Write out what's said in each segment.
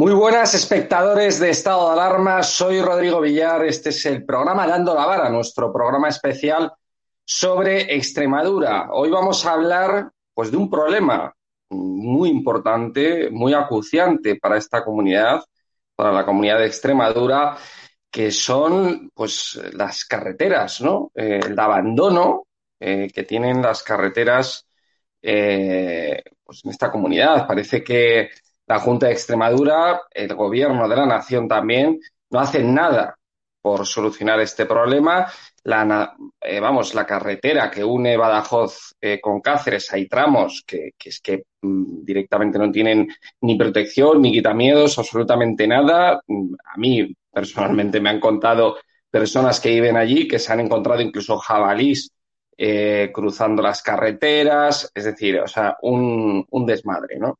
Muy buenas espectadores de Estado de Alarma, soy Rodrigo Villar, este es el programa Dando la Vara, nuestro programa especial sobre Extremadura. Hoy vamos a hablar pues de un problema muy importante, muy acuciante para esta comunidad, para la comunidad de Extremadura, que son pues las carreteras, ¿no? Eh, el abandono eh, que tienen las carreteras eh, pues en esta comunidad. Parece que la Junta de Extremadura, el gobierno de la nación también, no hacen nada por solucionar este problema. La, eh, vamos, la carretera que une Badajoz eh, con Cáceres, hay tramos que, es que mm, directamente no tienen ni protección, ni quitamiedos, absolutamente nada. Mm, a mí, personalmente, me han contado personas que viven allí que se han encontrado incluso jabalís eh, cruzando las carreteras, es decir, o sea, un, un desmadre, ¿no?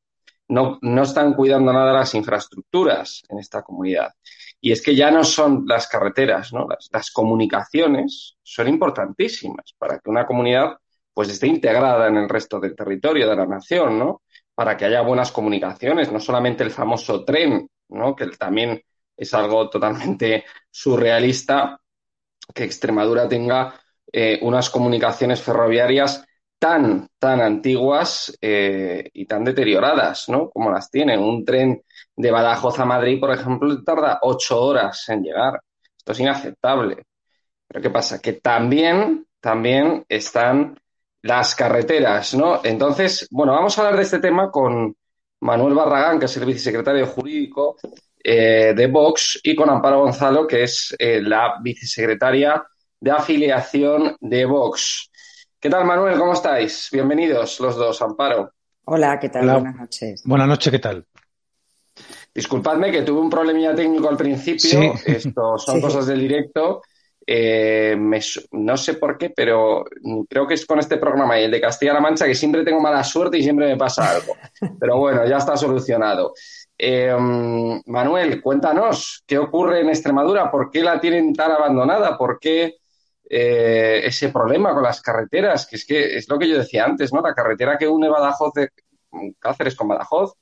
No, no están cuidando nada las infraestructuras en esta comunidad. Y es que ya no son las carreteras, ¿no? Las, comunicaciones son importantísimas para que una comunidad pues esté integrada en el resto del territorio de la nación, ¿no? Para que haya buenas comunicaciones, no solamente el famoso tren, ¿no? Que también es algo totalmente surrealista que Extremadura tenga eh, unas comunicaciones ferroviarias tan, tan antiguas eh, y tan deterioradas, ¿no? Como las tienen. Un tren de Badajoz a Madrid, por ejemplo, tarda ocho horas en llegar. Esto es inaceptable. Pero ¿qué pasa? Que también, también están las carreteras, ¿no? Entonces, bueno, vamos a hablar de este tema con Manuel Barragán, que es el vicesecretario jurídico eh, de Vox, y con Amparo Gonzalo, que es eh, la vicesecretaria de afiliación de Vox. ¿Qué tal, Manuel? ¿Cómo estáis? Bienvenidos los dos, Amparo. Hola, ¿qué tal? Buenas noches. Buenas noches, ¿qué tal? Disculpadme que tuve un problemilla técnico al principio. Esto son cosas del directo. Eh, no sé por qué, pero creo que es con este programa y el de Castilla-La Mancha que siempre tengo mala suerte y siempre me pasa algo. Pero bueno, ya está solucionado. Eh, Manuel, cuéntanos, ¿qué ocurre en Extremadura? ¿Por qué la tienen tan abandonada? ¿Por qué eh, ese problema con las carreteras, que es que es lo que yo decía antes, ¿no? La carretera que une Badajoz de Cáceres con Badajoz,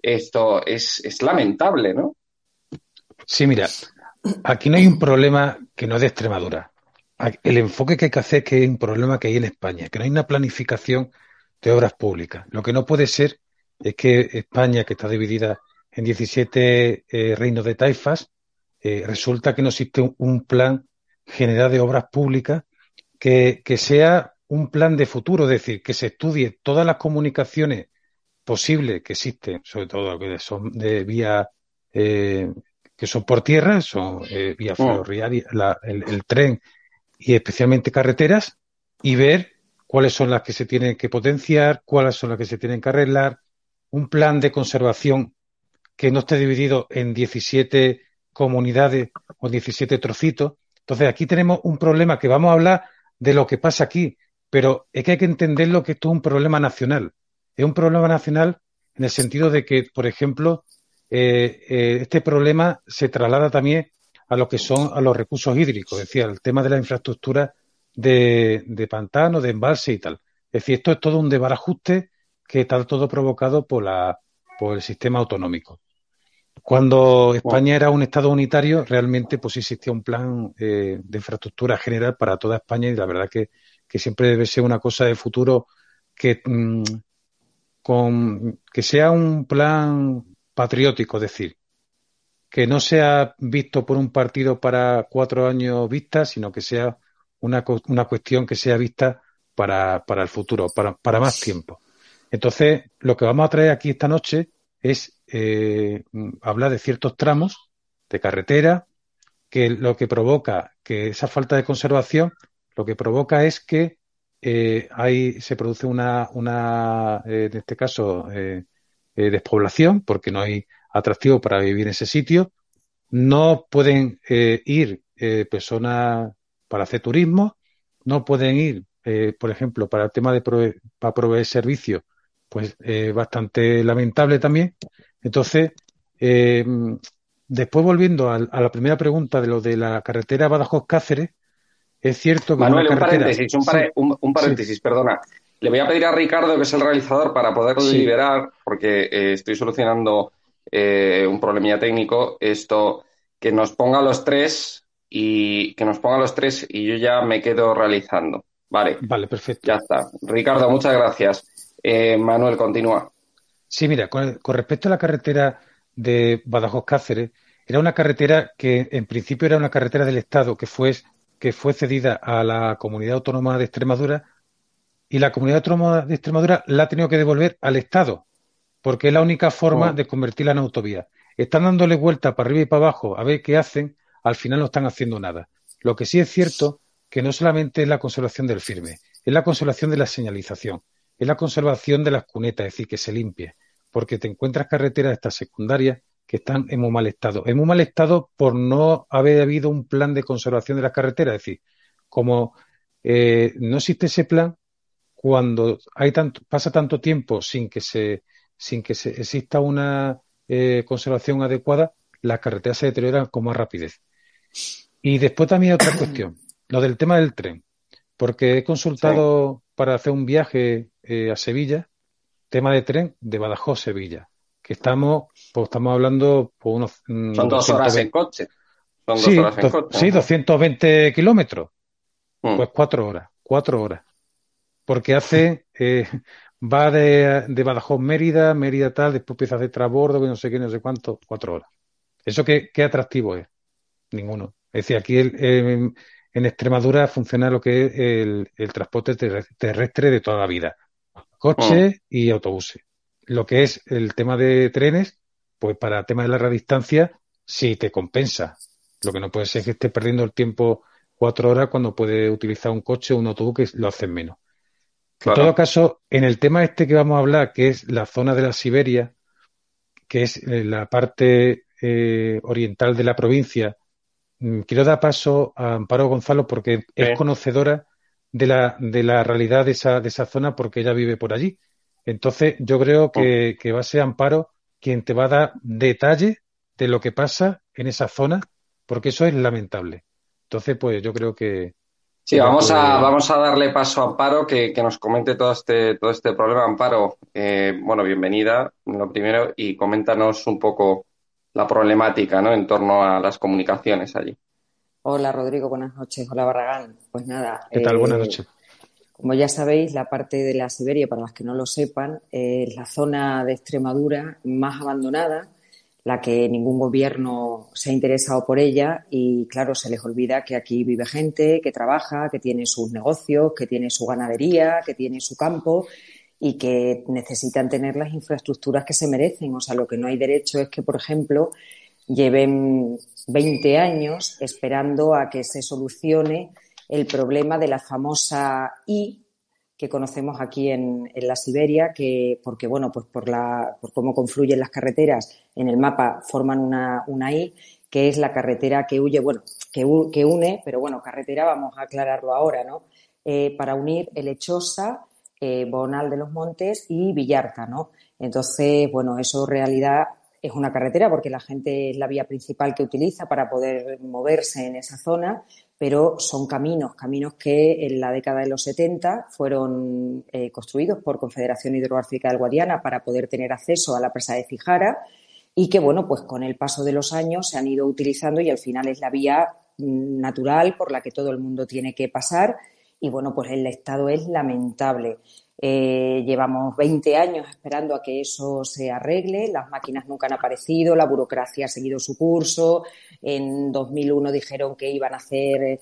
esto es, es lamentable, ¿no? Sí, mira, aquí no hay un problema que no es de Extremadura. El enfoque que hay que hacer es que hay un problema que hay en España, que no hay una planificación de obras públicas. Lo que no puede ser es que España, que está dividida en 17 eh, reinos de taifas, eh, resulta que no existe un plan general de obras públicas que, sea un plan de futuro, es decir, que se estudie todas las comunicaciones posibles que existen, sobre todo que son de vía eh, que son por tierra, son eh, vía mm. ferroviaria, el, tren y especialmente carreteras, y ver cuáles son las que se tienen que potenciar, cuáles son las que se tienen que arreglar, un plan de conservación que no esté dividido en 17 comunidades o 17 trocitos, entonces, aquí tenemos un problema que vamos a hablar de lo que pasa aquí, pero es que hay que entenderlo que esto es un problema nacional. Es un problema nacional en el sentido de que, por ejemplo, eh, eh, este problema se traslada también a lo que son a los recursos hídricos, es decir, al tema de la infraestructura de, pantano, de embalse y tal. Es decir, esto es todo un desbarajuste que está todo provocado por, la, por el sistema autonómico. Cuando España era un Estado unitario, realmente pues existía un plan eh, de infraestructura general para toda España y la verdad que, siempre debe ser una cosa de futuro que, mm, con, que sea un plan patriótico, es decir, que no sea visto por un partido para cuatro años vista, sino que sea una, una cuestión que sea vista para, para el futuro, para, para más tiempo. Entonces, lo que vamos a traer aquí esta noche es eh, hablar de ciertos tramos de carretera que lo que provoca que esa falta de conservación lo que provoca es que eh, hay, se produce una, una eh, en este caso, eh, despoblación, porque no hay atractivo para vivir en ese sitio. No pueden ir personas para hacer turismo, no pueden ir, por ejemplo, para el tema de para proveer servicios, pues bastante lamentable también. Entonces, eh, después volviendo a, la primera pregunta de lo de la carretera Badajoz-Cáceres, es cierto que. Manuel, un paréntesis, un, paréntesis, perdona. Le voy a pedir a Ricardo, que es el realizador, para poderlo liberar, porque eh, estoy solucionando eh, un problemilla técnico, esto, que nos ponga los tres y que nos ponga los tres y yo ya me quedo realizando. Vale. Vale, perfecto. Ya está. Ricardo, muchas gracias. Eh, Manuel, continúa. Sí, mira, con, respecto a la carretera de Badajoz Cáceres, era una carretera que en principio era una carretera del Estado que fue, que fue cedida a la Comunidad Autónoma de Extremadura y la Comunidad Autónoma de Extremadura la ha tenido que devolver al Estado porque es la única forma oh. de convertirla en autovía. Están dándole vuelta para arriba y para abajo a ver qué hacen, al final no están haciendo nada. Lo que sí es cierto que no solamente es la conservación del firme, es la conservación de la señalización, es la conservación de las cunetas, es decir, que se limpie, porque te encuentras carreteras estas secundarias que están en muy mal estado. En muy mal estado por no haber habido un plan de conservación de las carreteras, es decir, como eh, no existe ese plan, cuando hay tanto, pasa tanto tiempo sin que se sin que se, exista una eh, conservación adecuada, las carreteras se deterioran con más rapidez. Y después también hay otra cuestión, lo del tema del tren, porque he consultado para hacer un viaje eh, a Sevilla, tema de tren de Badajoz Sevilla, que estamos, pues estamos hablando por unos mm, son dos horas en coche. Son dos sí, horas en coche. Sí, 220 kilómetros. Mm. Pues cuatro horas, cuatro horas. Porque hace eh, va de, de Badajoz Mérida, Mérida tal, después empieza a hacer transbordo, no sé qué, no sé cuánto, cuatro horas. ¿Eso qué, qué atractivo es? Ninguno. Es decir, aquí en Extremadura funciona lo que es el, transporte terrestre de toda la vida. Coches mm. y autobuses. Lo que es el tema de trenes, pues para el tema de larga distancia, sí te compensa. Lo que no puede ser es que esté perdiendo el tiempo cuatro horas cuando puede utilizar un coche o un autobús que lo hacen menos. En todo caso, en el tema este que vamos a hablar, que es la zona de la Siberia, que es eh, la parte eh, oriental de la provincia, quiero dar paso a Amparo Gonzalo porque es conocedora de la, de la realidad de esa, de esa zona porque ella vive por allí. Entonces, yo creo que, oh. que va a ser Amparo quien te va a dar detalle de lo que pasa en esa zona, porque eso es lamentable. Entonces, pues yo creo que, Sí, vamos a, vamos a darle paso a Amparo que, nos comente todo este, todo este problema. Amparo, eh, bueno, bienvenida, lo primero, y coméntanos un poco la problemática ¿no? en torno a las comunicaciones allí. Hola, Rodrigo, buenas noches. Hola, Barragán. Pues nada. ¿Qué tal? buenas eh, noches. Como ya sabéis, la parte de la Siberia, para las que no lo sepan, es la zona de Extremadura más abandonada la que ningún gobierno se ha interesado por ella y claro, se les olvida que aquí vive gente que trabaja, que tiene sus negocios, que tiene su ganadería, que tiene su campo y que necesitan tener las infraestructuras que se merecen. O sea, lo que no hay derecho es que, por ejemplo, lleven 20 años esperando a que se solucione el problema de la famosa I que conocemos aquí en, la Siberia, que porque bueno, pues por la, por cómo confluyen las carreteras en el mapa forman una, una I, que es la carretera que huye, bueno, que, que une, pero bueno, carretera vamos a aclararlo ahora, ¿no? Eh, para unir el Echosa, eh, Bonal de los Montes y Villarta, ¿no? Entonces, bueno, eso en realidad es una carretera porque la gente es la vía principal que utiliza para poder moverse en esa zona, pero son caminos, caminos que en la década de los 70 fueron eh, construidos por Confederación Hidrográfica del Guadiana para poder tener acceso a la presa de Fijara y que, bueno, pues con el paso de los años se han ido utilizando y al final es la vía mm, natural por la que todo el mundo tiene que pasar y, bueno, pues el estado es lamentable. Eh, llevamos 20 años esperando a que eso se arregle, las máquinas nunca han aparecido, la burocracia ha seguido su curso. En 2001 dijeron que iban a hacer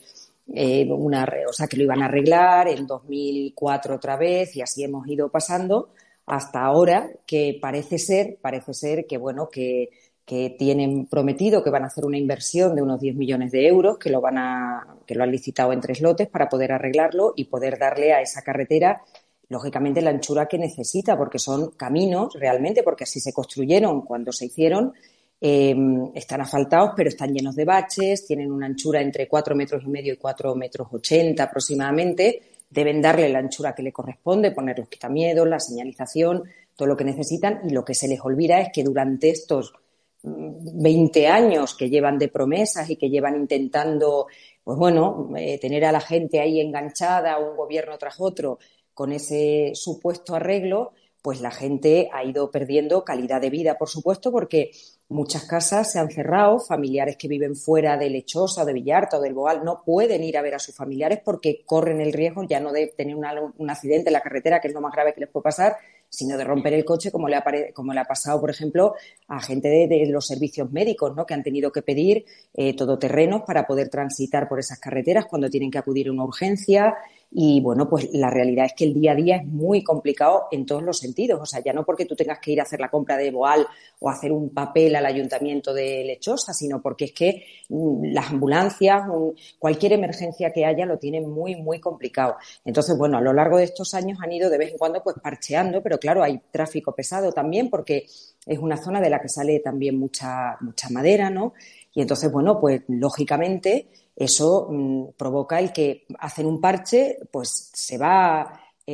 eh, una, o sea, que lo iban a arreglar, en 2004 otra vez y así hemos ido pasando hasta ahora que parece ser, parece ser que bueno, que, que tienen prometido que van a hacer una inversión de unos 10 millones de euros, que lo van a, que lo han licitado en tres lotes para poder arreglarlo y poder darle a esa carretera lógicamente la anchura que necesita, porque son caminos realmente, porque así se construyeron cuando se hicieron, em, están asfaltados, pero están llenos de baches, tienen una anchura entre cuatro metros y medio y cuatro metros ochenta aproximadamente. Deben darle la anchura que le corresponde, poner los quitamiedos, la señalización, todo lo que necesitan. Y lo que se les olvida es que durante estos 20 mm, años que llevan de promesas y que llevan intentando, pues bueno, eh, tener a la gente ahí enganchada, un gobierno tras otro, con ese supuesto arreglo, pues la gente ha ido perdiendo calidad de vida, por supuesto, porque muchas casas se han cerrado, familiares que viven fuera de Lechosa de Villarta o del Boal no pueden ir a ver a sus familiares porque corren el riesgo ya no de tener un accidente en la carretera, que es lo más grave que les puede pasar, sino de romper el coche, como le ha, como le ha pasado, por ejemplo, a gente de, los servicios médicos, ¿no? que han tenido que pedir eh, todoterrenos para poder transitar por esas carreteras cuando tienen que acudir a una urgencia. Y bueno, pues la realidad es que el día a día es muy complicado en todos los sentidos. O sea, ya no porque tú tengas que ir a hacer la compra de Boal o hacer un papel al ayuntamiento de Lechosa, sino porque es que mm, las ambulancias, cualquier emergencia que haya lo tienen muy, muy complicado. Entonces, bueno, a lo largo de estos años han ido de vez en cuando pues parcheando, pero claro, hay tráfico pesado también porque es una zona de la que sale también mucha, mucha madera, ¿no? Y entonces, bueno, pues lógicamente eso mm, provoca el que hacen un parche, pues se va eh,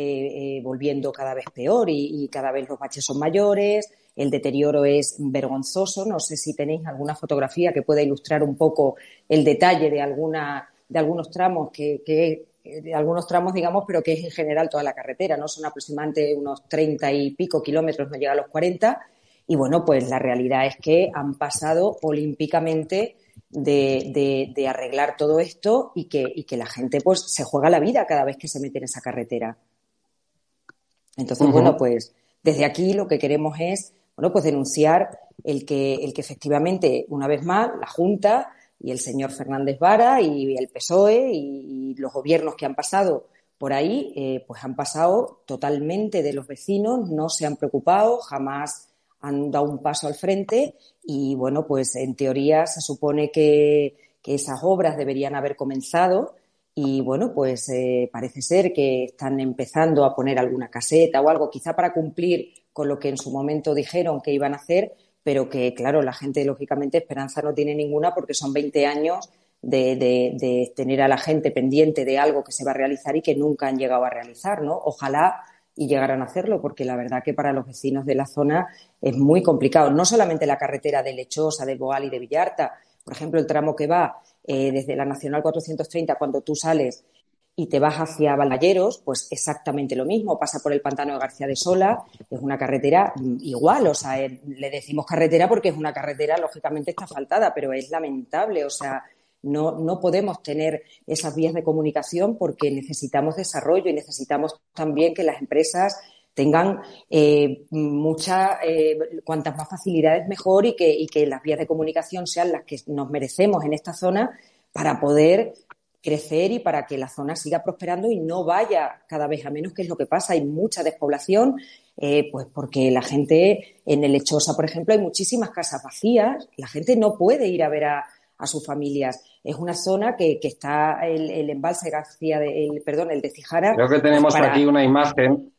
eh, volviendo cada vez peor y, cada vez los baches son mayores, el deterioro es vergonzoso. No sé si tenéis alguna fotografía que pueda ilustrar un poco el detalle de alguna de algunos tramos que, que de algunos tramos, digamos, pero que es en general toda la carretera, ¿no? Son aproximadamente unos treinta y pico kilómetros, no llega a los cuarenta. Y bueno, pues la realidad es que han pasado olímpicamente de, arreglar todo esto y que, y que la gente pues se juega la vida cada vez que se mete en esa carretera. Entonces, bueno, pues desde aquí lo que queremos es, bueno, pues denunciar el que, el que efectivamente, una vez más, la Junta y el señor Fernández Vara y el PSOE y, los gobiernos que han pasado por ahí, eh, pues han pasado totalmente de los vecinos, no se han preocupado, jamás han dado un paso al frente y bueno, pues en teoría se supone que, esas obras deberían haber comenzado y bueno, pues eh, parece ser que están empezando a poner alguna caseta o algo, quizá para cumplir con lo que en su momento dijeron que iban a hacer, pero que claro, la gente lógicamente esperanza no tiene ninguna porque son 20 años de, tener a la gente pendiente de algo que se va a realizar y que nunca han llegado a realizar, ¿no? Ojalá y llegaran a hacerlo, porque la verdad que para los vecinos de la zona es muy complicado. No solamente la carretera de Lechosa, de Boal y de Villarta, por ejemplo, el tramo que va eh, desde la Nacional 430 cuando tú sales y te vas hacia Balalleros, pues exactamente lo mismo, pasa por el pantano de García de Sola, es una carretera igual, o sea, eh, le decimos carretera porque es una carretera, lógicamente está faltada, pero es lamentable, o sea, no, no podemos tener esas vías de comunicación porque necesitamos desarrollo y necesitamos también que las empresas tengan eh, mucha, eh, cuantas más facilidades mejor y que, y que las vías de comunicación sean las que nos merecemos en esta zona para poder crecer y para que la zona siga prosperando y no vaya cada vez a menos, que es lo que pasa. Hay mucha despoblación, eh, pues porque la gente en el Lechosa, por ejemplo, hay muchísimas casas vacías, la gente no puede ir a ver a, a sus familias. Es una zona que, que está el, el, embalse García, de, el, perdón, el de Cijara. Creo que tenemos aquí una imagen.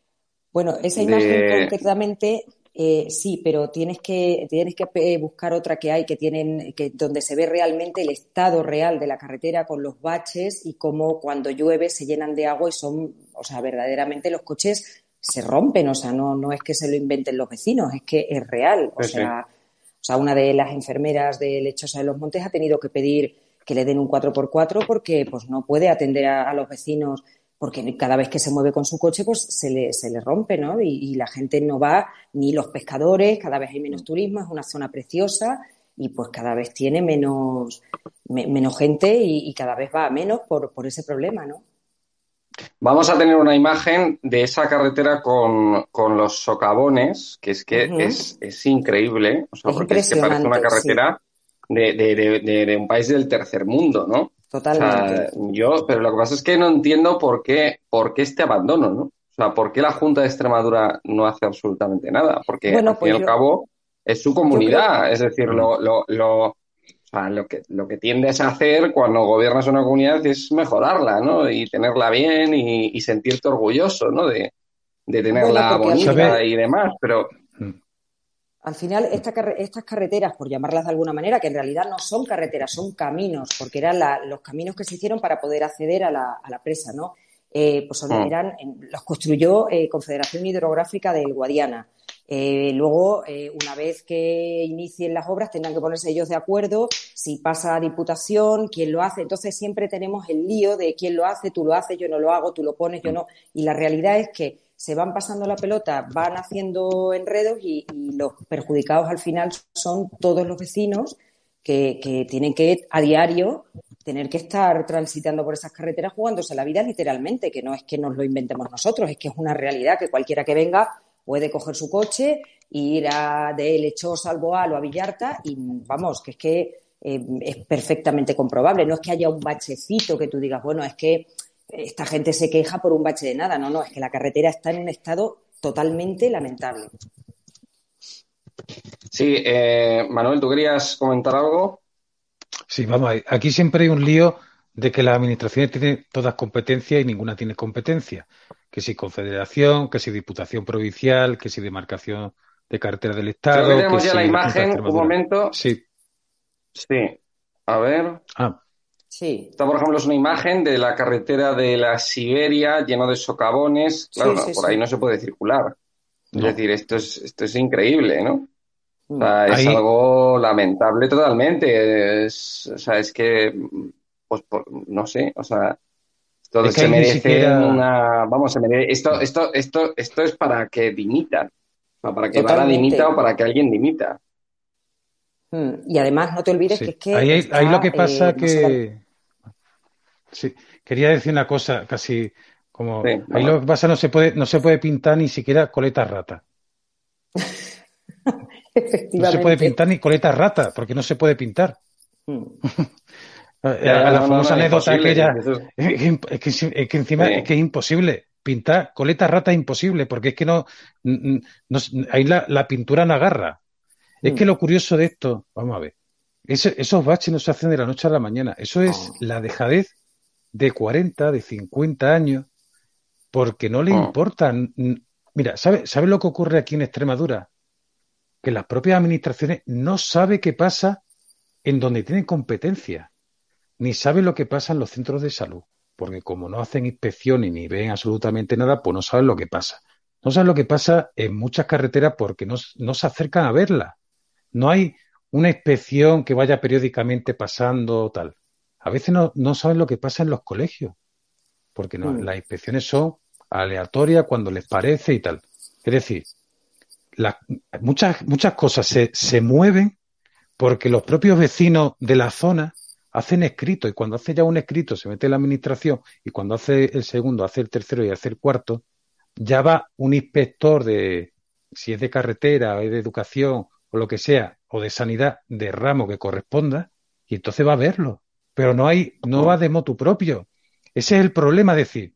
Bueno, esa imagen concretamente eh, sí, pero tienes que tienes que eh, buscar otra que hay que tienen que donde se ve realmente el estado real de la carretera con los baches y cómo cuando llueve se llenan de agua y son, o sea, verdaderamente los coches se rompen, o sea, no no es que se lo inventen los vecinos, es que es real, o sea, o sea, una de las enfermeras de Lechosa de los Montes ha tenido que pedir que le den un 4x4 porque pues no puede atender a, los vecinos porque cada vez que se mueve con su coche pues se le, se le rompe, ¿no? Y, la gente no va, ni los pescadores, cada vez hay menos turismo, es una zona preciosa y pues cada vez tiene menos, menos gente y, y, cada vez va a menos por, por ese problema, ¿no? Vamos a tener una imagen de esa carretera con, los socavones, que es que es, es, increíble, o sea, porque es que parece una carretera de, de, de, un país del tercer mundo, ¿no? Totalmente. yo, pero lo que pasa es que no entiendo por qué, por qué este abandono, ¿no? O sea, ¿por qué la Junta de Extremadura no hace absolutamente nada? Porque al fin pues y al cabo es su comunidad, es decir, lo, lo, lo lo que, lo que tiendes a hacer cuando gobiernas una comunidad es mejorarla, ¿no? Y tenerla bien y, sentirte orgulloso, ¿no? De, tenerla bonita y demás, pero... Al final, estas carreteras, por llamarlas de alguna manera, que en realidad no son carreteras, son caminos, porque eran los caminos que se hicieron para poder acceder a la, a la presa, ¿no? Eh, pues mm. eran, los construyó eh, Confederación Hidrográfica del Guadiana. Eh, luego, eh, una vez que inicien las obras, tendrán que ponerse ellos de acuerdo si pasa a Diputación, quién lo hace. Entonces, siempre tenemos el lío de quién lo hace, tú lo haces, yo no lo hago, tú lo pones, yo no. Y la realidad es que se van pasando la pelota, van haciendo enredos y, los perjudicados al final son todos los vecinos que, tienen que a diario tener que estar transitando por esas carreteras jugándose la vida literalmente, que no es que nos lo inventemos nosotros, es que es una realidad que cualquiera que venga puede coger su coche ir a, de Lechosa al Boal o a Villarta y vamos, que es que eh, es perfectamente comprobable. No es que haya un bachecito que tú digas, bueno, es que esta gente se queja por un bache de nada. No, no, es que la carretera está en un estado totalmente lamentable. Sí, eh, Manuel, ¿tú querías comentar algo? Sí, vamos, aquí siempre hay un lío de que las administraciones tienen todas competencias y ninguna tiene competencia. Que si confederación, que si diputación provincial, que si demarcación de carretera del Estado. Tenemos ya la imagen, un momento. Sí. Sí. A ver. Ah. Sí. Esta, por ejemplo, es una imagen de la carretera de la Siberia lleno de socavones. Claro, por ahí no se puede circular. Es decir, esto es, esto es increíble, ¿no? O sea, es algo lamentable totalmente. Es, o sea, es que, pues, no sé, o sea, esto se merece una, vamos, se merece, esto, esto, esto, esto es para que dimitan, para que Vara dimita o para que alguien dimita. Hmm, y además no te olvides que es que ahí, ahí lo que pasa eh, que sí, quería decir una cosa casi como ahí lo que pasa no se puede no se puede pintar ni siquiera coleta rata. No se puede pintar ni coleta rata, porque no se puede pintar. Hmm. la famosa anécdota aquella, es, que, encima es que es imposible. Pintar coleta rata es imposible, porque es que no, ahí la, pintura no agarra. Es que hmm. lo curioso de esto, vamos a ver, esos baches no se hacen de la noche a la mañana. Eso es oh. la dejadez de 40, de 50 años, porque no le oh. importan. Mira, ¿sabes sabe lo que ocurre aquí en Extremadura? que las propias administraciones no saben qué pasa en donde tienen competencia, ni saben lo que pasa en los centros de salud, porque como no hacen inspecciones ni ven absolutamente nada, pues no saben lo que pasa. No saben lo que pasa en muchas carreteras porque no, se acercan a verla. No hay una inspección que vaya periódicamente pasando tal. A veces no, no saben lo que pasa en los colegios, porque no, mm. las inspecciones son aleatorias cuando les parece y tal. Es decir, muchas, muchas cosas se, se mueven porque los propios vecinos de la zona hacen escrito y cuando hace ya un escrito se mete la administración y cuando hace el segundo, hace el tercero y hace el cuarto, ya va un inspector de, si es de carretera o de educación o lo que sea, o de sanidad de ramo que corresponda, y entonces va a verlo. Pero no hay, no va de motu propio. Ese es el problema, es decir,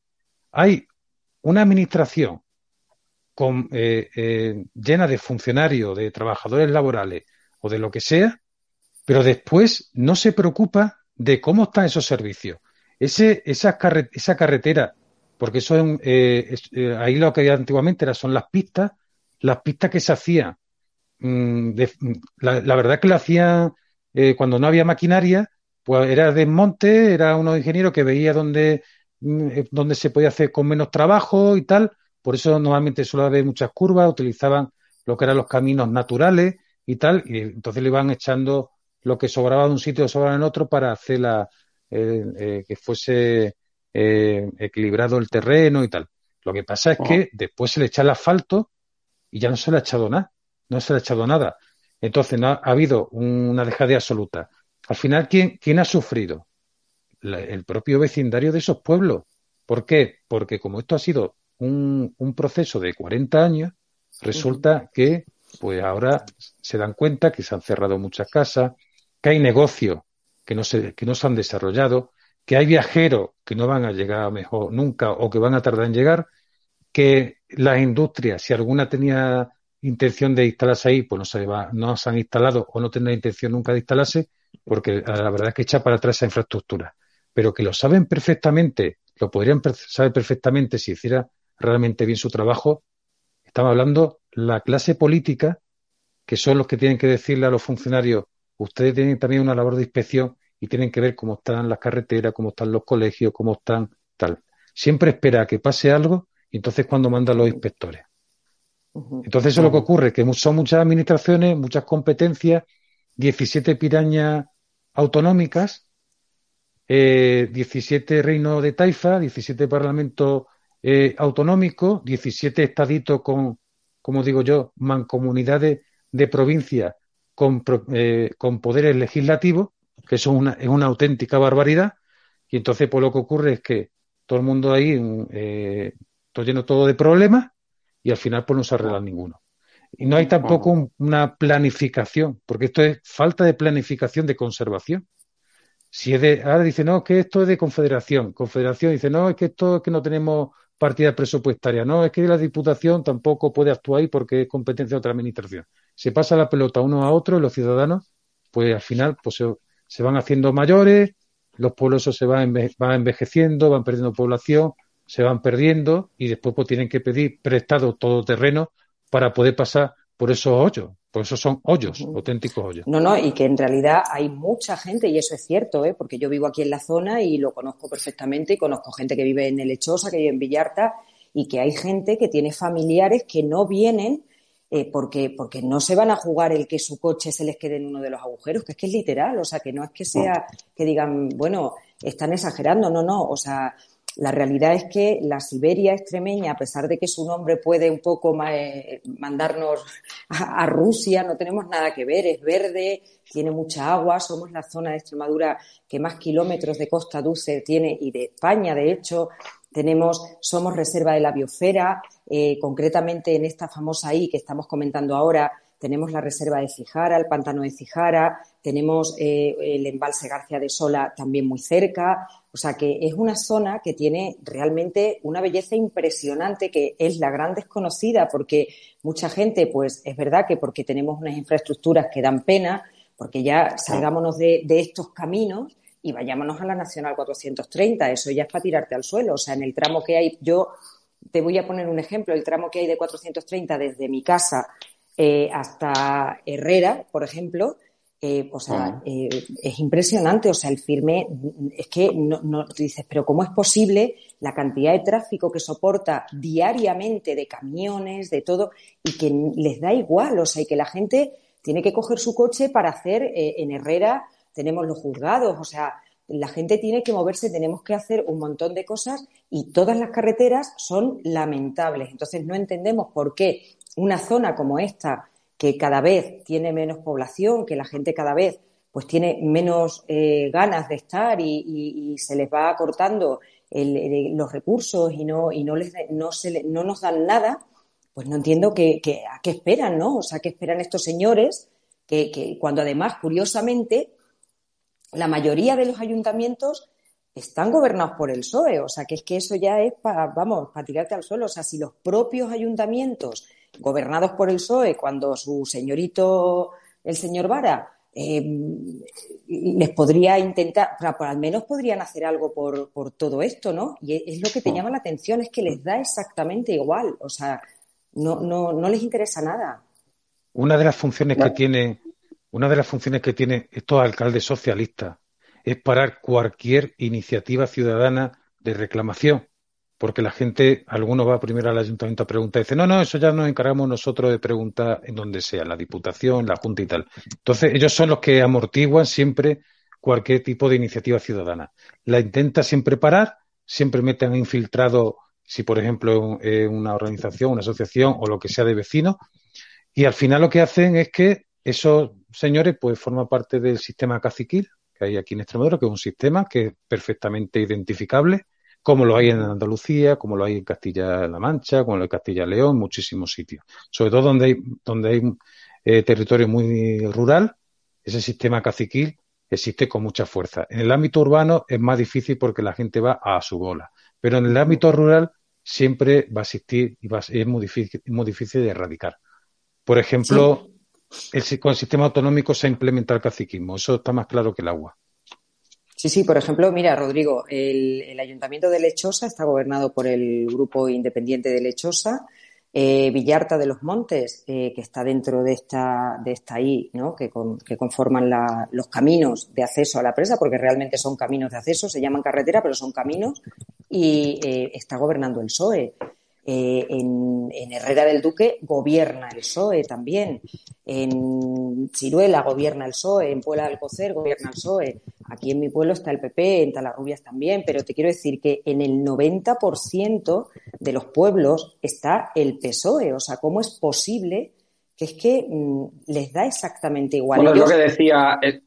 hay una administración eh, eh, llena de funcionarios, de trabajadores laborales o de lo que sea, pero después no se preocupa de cómo están esos servicios. Ese, esa, esa carretera, porque eso eh, ahí lo que antiguamente era, son las pistas, las pistas que se hacían. Mm, la, verdad que lo hacían cuando no había maquinaria, pues era desmonte, era unos ingenieros que veía dónde, mm, dónde se podía hacer con menos trabajo y tal, por eso normalmente suele haber muchas curvas, utilizaban lo que eran los caminos naturales y tal, y entonces le iban echando lo que sobraba de un sitio o sobraba en otro para hacer la, eh, eh, que fuese eh, equilibrado el terreno y tal. Lo que pasa es que después se le echa el asfalto y ya no se le ha echado nada, no se le ha echado nada. Entonces no ha, habido una dejadez absoluta. Al final, ¿quién, quién ha sufrido? el propio vecindario de esos pueblos. ¿Por qué? Porque como esto ha sido un, un proceso de 40 años, resulta que pues ahora se dan cuenta que se han cerrado muchas casas, que hay negocios que no se, que no se han desarrollado, que hay viajeros que no van a llegar mejor nunca o que van a tardar en llegar, que las industrias, si alguna tenía intención de instalarse ahí, pues no se, va, no se han instalado o no tendrá intención nunca de instalarse, porque la verdad es que echa para atrás esa infraestructura. Pero que lo saben perfectamente, lo podrían saber perfectamente si hiciera realmente bien su trabajo. Estamos hablando la clase política, que son los que tienen que decirle a los funcionarios, ustedes tienen también una labor de inspección y tienen que ver cómo están las carreteras, cómo están los colegios, cómo están tal. Siempre espera a que pase algo y entonces cuando manda a los inspectores. Entonces eso es lo que ocurre, que son muchas administraciones, muchas competencias, 17 pirañas autonómicas, eh, 17 reinos de taifa, 17 parlamentos eh, autonómicos, 17 estaditos con, como digo yo, mancomunidades de provincias con, eh, con poderes legislativos, que eso es una, es una auténtica barbaridad. Y entonces, pues lo que ocurre es que todo el mundo ahí, eh, todo lleno todo de problemas, y al final, pues no se arregla ninguno. Y no hay tampoco una planificación, porque esto es falta de planificación de conservación. Si es de, ahora dice, no, es que esto es de confederación. Confederación dice, no, es que esto es que no tenemos partida presupuestaria. No, es que la Diputación tampoco puede actuar ahí porque es competencia de otra administración. Se pasa la pelota uno a otro y los ciudadanos, pues al final, pues se, van haciendo mayores, los pueblos se van, van envejeciendo, van perdiendo población, se van perdiendo y después pues tienen que pedir prestado todo terreno para poder pasar por esos hoyos. Por eso son hoyos, auténticos hoyos. No, no, y que en realidad hay mucha gente, y eso es cierto, ¿eh? porque yo vivo aquí en la zona y lo conozco perfectamente, y conozco gente que vive en Lechosa, que vive en Villarta, y que hay gente que tiene familiares que no vienen eh, porque, porque no se van a jugar el que su coche se les quede en uno de los agujeros, que es que es literal, o sea, que no es que sea que digan, bueno, están exagerando, no, no, o sea, la realidad es que la Siberia extremeña, a pesar de que su nombre puede un poco eh, mandarnos a, Rusia, no tenemos nada que ver, es verde, tiene mucha agua, somos la zona de Extremadura que más kilómetros de costa dulce tiene y de España, de hecho, tenemos, somos reserva de la biosfera, eh, concretamente en esta famosa I que estamos comentando ahora, tenemos la reserva de Cijara, el pantano de Cijara, tenemos eh, el embalse García de Sola también muy cerca, o sea que es una zona que tiene realmente una belleza impresionante que es la gran desconocida porque mucha gente, pues es verdad que porque tenemos unas infraestructuras que dan pena, porque ya salgámonos de, de estos caminos y vayámonos a la Nacional 430, eso ya es para tirarte al suelo, o sea, en el tramo que hay, yo te voy a poner un ejemplo, el tramo que hay de 430 desde mi casa eh, hasta Herrera, por ejemplo, eh, o sea, eh, es impresionante, o sea, el firme, es que no, no, tú dices, pero ¿cómo es posible la cantidad de tráfico que soporta diariamente de camiones, de todo, y que les da igual, o sea, y que la gente tiene que coger su coche para hacer, eh, en Herrera tenemos los juzgados, o sea, la gente tiene que moverse, tenemos que hacer un montón de cosas y todas las carreteras son lamentables. Entonces no entendemos por qué una zona como esta, que cada vez tiene menos población, que la gente cada vez pues tiene menos eh, ganas de estar y, se les va cortando los recursos y no y no les no se no nos dan nada pues no entiendo que, a qué esperan no o sea qué esperan estos señores que, que cuando además curiosamente la mayoría de los ayuntamientos están gobernados por el PSOE, o sea que es que eso ya es para, vamos, para tirarte al suelo, o sea, si los propios ayuntamientos gobernados por el PSOE, cuando su señorito, el señor Vara, eh, les podría intentar, o sea, al menos podrían hacer algo por, por todo esto, ¿no? Y es lo que te llama la atención, es que les da exactamente igual, o sea, no, no, no les interesa nada. Una de las funciones que tiene, una de las funciones que tiene estos alcaldes socialistas es parar cualquier iniciativa ciudadana de reclamación porque la gente, alguno va primero al ayuntamiento a preguntar y dice, no, no, eso ya nos encargamos nosotros de preguntar en donde sea, la Diputación, la Junta y tal. Entonces, ellos son los que amortiguan siempre cualquier tipo de iniciativa ciudadana. La intenta siempre parar, siempre meten infiltrado, si por ejemplo es una organización, una asociación o lo que sea de vecinos, y al final lo que hacen es que esos señores pues forman parte del sistema caciquil que hay aquí en Extremadura, que es un sistema que es perfectamente identificable, como lo hay en Andalucía, como lo hay en Castilla-La Mancha, como lo hay en Castilla-León, muchísimos sitios. Sobre todo donde hay, donde hay eh, territorio muy rural, ese sistema caciquil existe con mucha fuerza. En el ámbito urbano es más difícil porque la gente va a su bola, pero en el ámbito rural siempre va a existir y va es muy difícil, muy difícil de erradicar. Por ejemplo, con el sistema autonómico se ha implementado el caciquismo, eso está más claro que el agua. Sí, sí, por ejemplo, mira, Rodrigo, el, Ayuntamiento de Lechosa está gobernado por el Grupo Independiente de Lechosa. Eh, Villarta de los Montes, eh, que está dentro de esta, de esta I, ¿no? que, que conforman los caminos de acceso a la presa, porque realmente son caminos de acceso, se llaman carretera, pero son caminos, y eh, está gobernando el PSOE. Eh, en, Herrera del Duque gobierna el PSOE también. En Ciruela gobierna el PSOE, en Puebla del Cocer gobierna el PSOE. Aquí en mi pueblo está el PP, en Talarrubias también, pero te quiero decir que en el 90% de los pueblos está el PSOE. O sea, ¿cómo es posible que es que mm, les da exactamente igual? Bueno, es lo que decía, es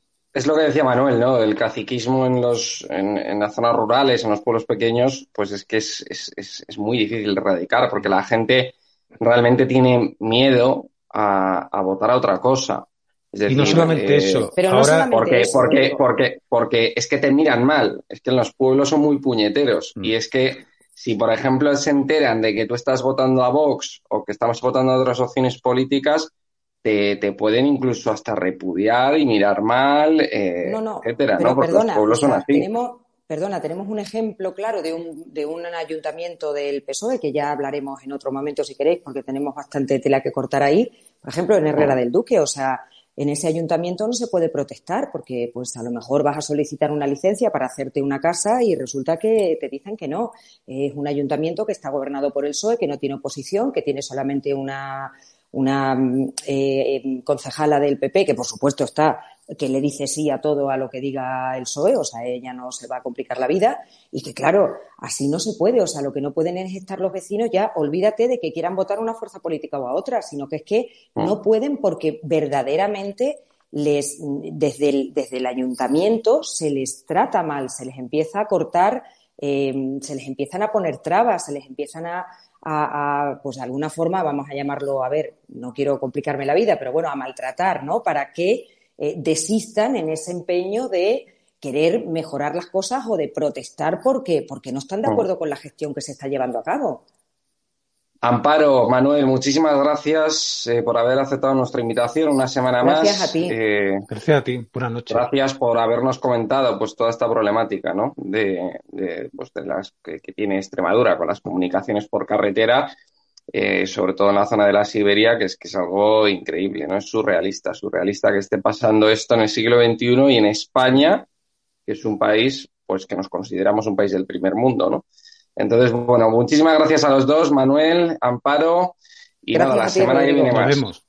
lo que decía Manuel, ¿no? El caciquismo en, los, en, las zonas rurales, en los pueblos pequeños, pues es que es, es, es, muy difícil de erradicar porque la gente realmente tiene miedo a, a votar a otra cosa. y no solamente eh, eso. Pero ahora, porque, porque, porque, porque es que te miran mal. Es que en los pueblos son muy puñeteros. Mm. Y es que si, por ejemplo, se enteran de que tú estás votando a Vox o que estamos votando a otras opciones políticas, te, pueden incluso hasta repudiar y mirar mal, eh, etcétera, ¿no? Porque los pueblos son así. Tenemos, perdona, tenemos un ejemplo claro de un, de un ayuntamiento del PSOE, que ya hablaremos en otro momento si queréis, porque tenemos bastante tela que cortar ahí. Por ejemplo, en Herrera del Duque, o sea, en ese ayuntamiento no se puede protestar porque pues a lo mejor vas a solicitar una licencia para hacerte una casa y resulta que te dicen que no. Es un ayuntamiento que está gobernado por el PSOE, que no tiene oposición, que tiene solamente una, una eh, concejala del PP, que por supuesto está, que le dice sí a todo a lo que diga el PSOE, o sea, ella no se va a complicar la vida, y que claro, así no se puede, o sea, lo que no pueden es estar los vecinos ya, olvídate de que quieran votar una fuerza política o a otra, sino que es que mm. no pueden porque verdaderamente les, desde el, desde el ayuntamiento se les trata mal, se les empieza a cortar, eh, se les empiezan a poner trabas, se les empiezan a, a, pues de alguna forma, vamos a llamarlo, a ver, no quiero complicarme la vida, pero bueno, a maltratar, ¿no? Para que eh, desistan en ese empeño de querer mejorar las cosas o de protestar porque, porque no están de acuerdo con la gestión que se está llevando a cabo. Amparo, Manuel, muchísimas gracias eh, por haber aceptado nuestra invitación una semana más. Gracias a ti. Eh, gracias a ti. Buenas noches. Gracias por habernos comentado pues toda esta problemática, ¿no? De, pues, de las que, tiene Extremadura con las comunicaciones por carretera, eh, sobre todo en la zona de la Siberia, que es que es algo increíble, ¿no? Es surrealista, surrealista que esté pasando esto en el siglo XXI y en España, que es un país, pues que nos consideramos un país del primer mundo, ¿no? Entonces, bueno, muchísimas gracias a los dos, Manuel, Amparo, y nada, la semana que viene más. Vemos.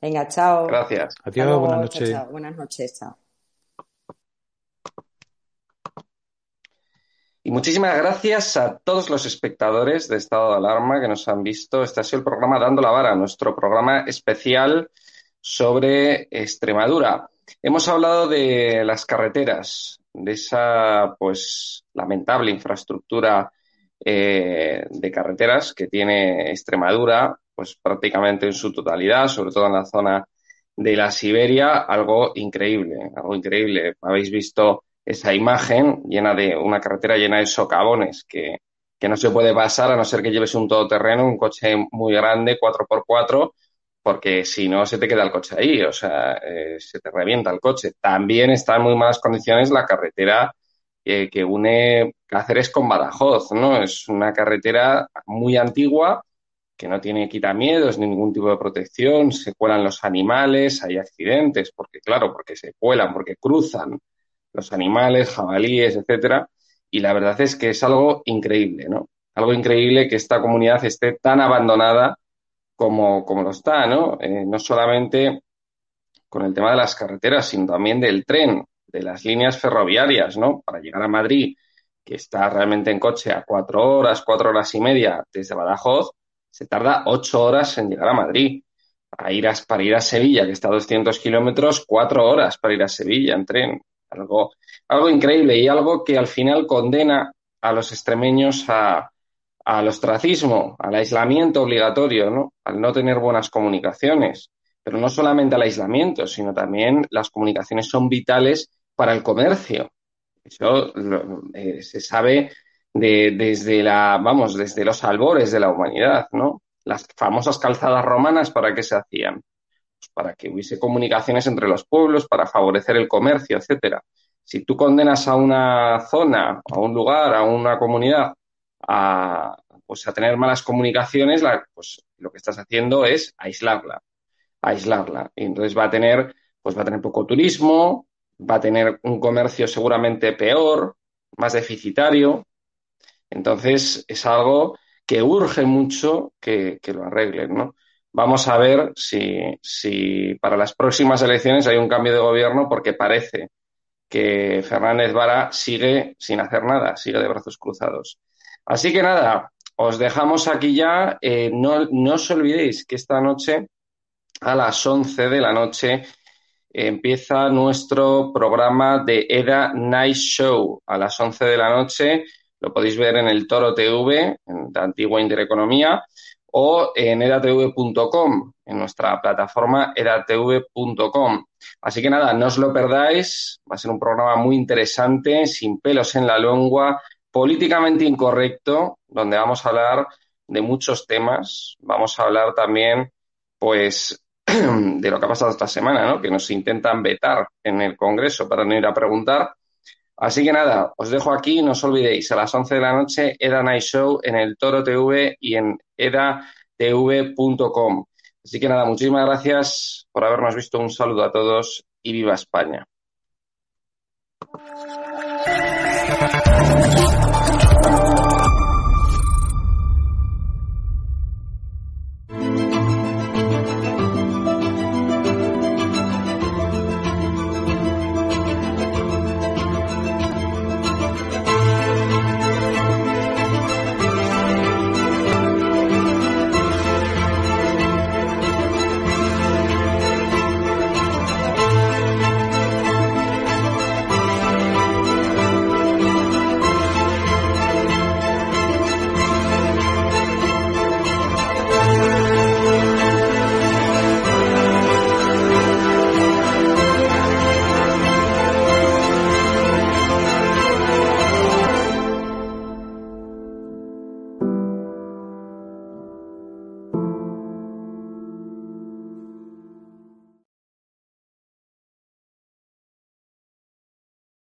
Venga, chao. Gracias. Adiós, buenas noches. Buenas noches, chao. Y muchísimas gracias a todos los espectadores de Estado de Alarma que nos han visto. Este ha sido el programa Dando la Vara, nuestro programa especial sobre Extremadura. Hemos hablado de las carreteras, de esa pues lamentable infraestructura eh, de carreteras que tiene Extremadura, pues prácticamente en su totalidad, sobre todo en la zona de la Siberia, algo increíble, algo increíble. Habéis visto esa imagen llena de una carretera llena de socavones que, que no se puede pasar a no ser que lleves un todoterreno, un coche muy grande, 4x4, porque si no se te queda el coche ahí, o sea, eh, se te revienta el coche. También está en muy malas condiciones la carretera que une Cáceres con Badajoz, ¿no? Es una carretera muy antigua que no tiene quitamiedos ni ningún tipo de protección, se cuelan los animales, hay accidentes, porque claro, porque se cuelan, porque cruzan los animales, jabalíes, etcétera, y la verdad es que es algo increíble, ¿no? Algo increíble que esta comunidad esté tan abandonada como, como lo está, ¿no? Eh, no solamente con el tema de las carreteras, sino también del tren de las líneas ferroviarias, ¿no? Para llegar a Madrid, que está realmente en coche a cuatro horas, cuatro horas y media desde Badajoz, se tarda ocho horas en llegar a Madrid. Para ir a, para ir a Sevilla, que está a 200 kilómetros, cuatro horas para ir a Sevilla en tren. Algo, algo increíble y algo que al final condena a los extremeños a, al ostracismo, al aislamiento obligatorio, ¿no? Al no tener buenas comunicaciones. Pero no solamente al aislamiento, sino también las comunicaciones son vitales para el comercio. Eso eh, se sabe desde la, vamos, desde los albores de la humanidad, ¿no? Las famosas calzadas romanas, ¿para qué se hacían? Pues para que hubiese comunicaciones entre los pueblos, para favorecer el comercio, etcétera. Si tú condenas a una zona, a un lugar, a una comunidad a, pues a tener malas comunicaciones, pues lo que estás haciendo es aislarla, aislarla. Y entonces va a tener, pues va a tener poco turismo, va a tener un comercio seguramente peor, más deficitario. Entonces, es algo que urge mucho que, lo arreglen, ¿no? Vamos a ver si, si para las próximas elecciones hay un cambio de gobierno, porque parece que Fernández Vara sigue sin hacer nada, sigue de brazos cruzados. Así que nada, os dejamos aquí ya. Eh, no, no os olvidéis que esta noche, a las 11 de la noche, empieza nuestro programa de EDA Night Show. A las 11 de la noche lo podéis ver en el Toro TV, en la antigua Intereconomía, o en edatv.com, en nuestra plataforma edatv.com. Así que nada, no os lo perdáis, va a ser un programa muy interesante, sin pelos en la lengua, políticamente incorrecto, donde vamos a hablar de muchos temas. Vamos a hablar también, pues, de lo que ha pasado esta semana, ¿no? Que nos intentan vetar en el Congreso para no ir a preguntar. Así que nada, os dejo aquí, no os olvidéis, a las 11 de la noche, Eda Night Show en el Toro TV y en edatv.com. Así que nada, muchísimas gracias por habernos visto. Un saludo a todos y viva España.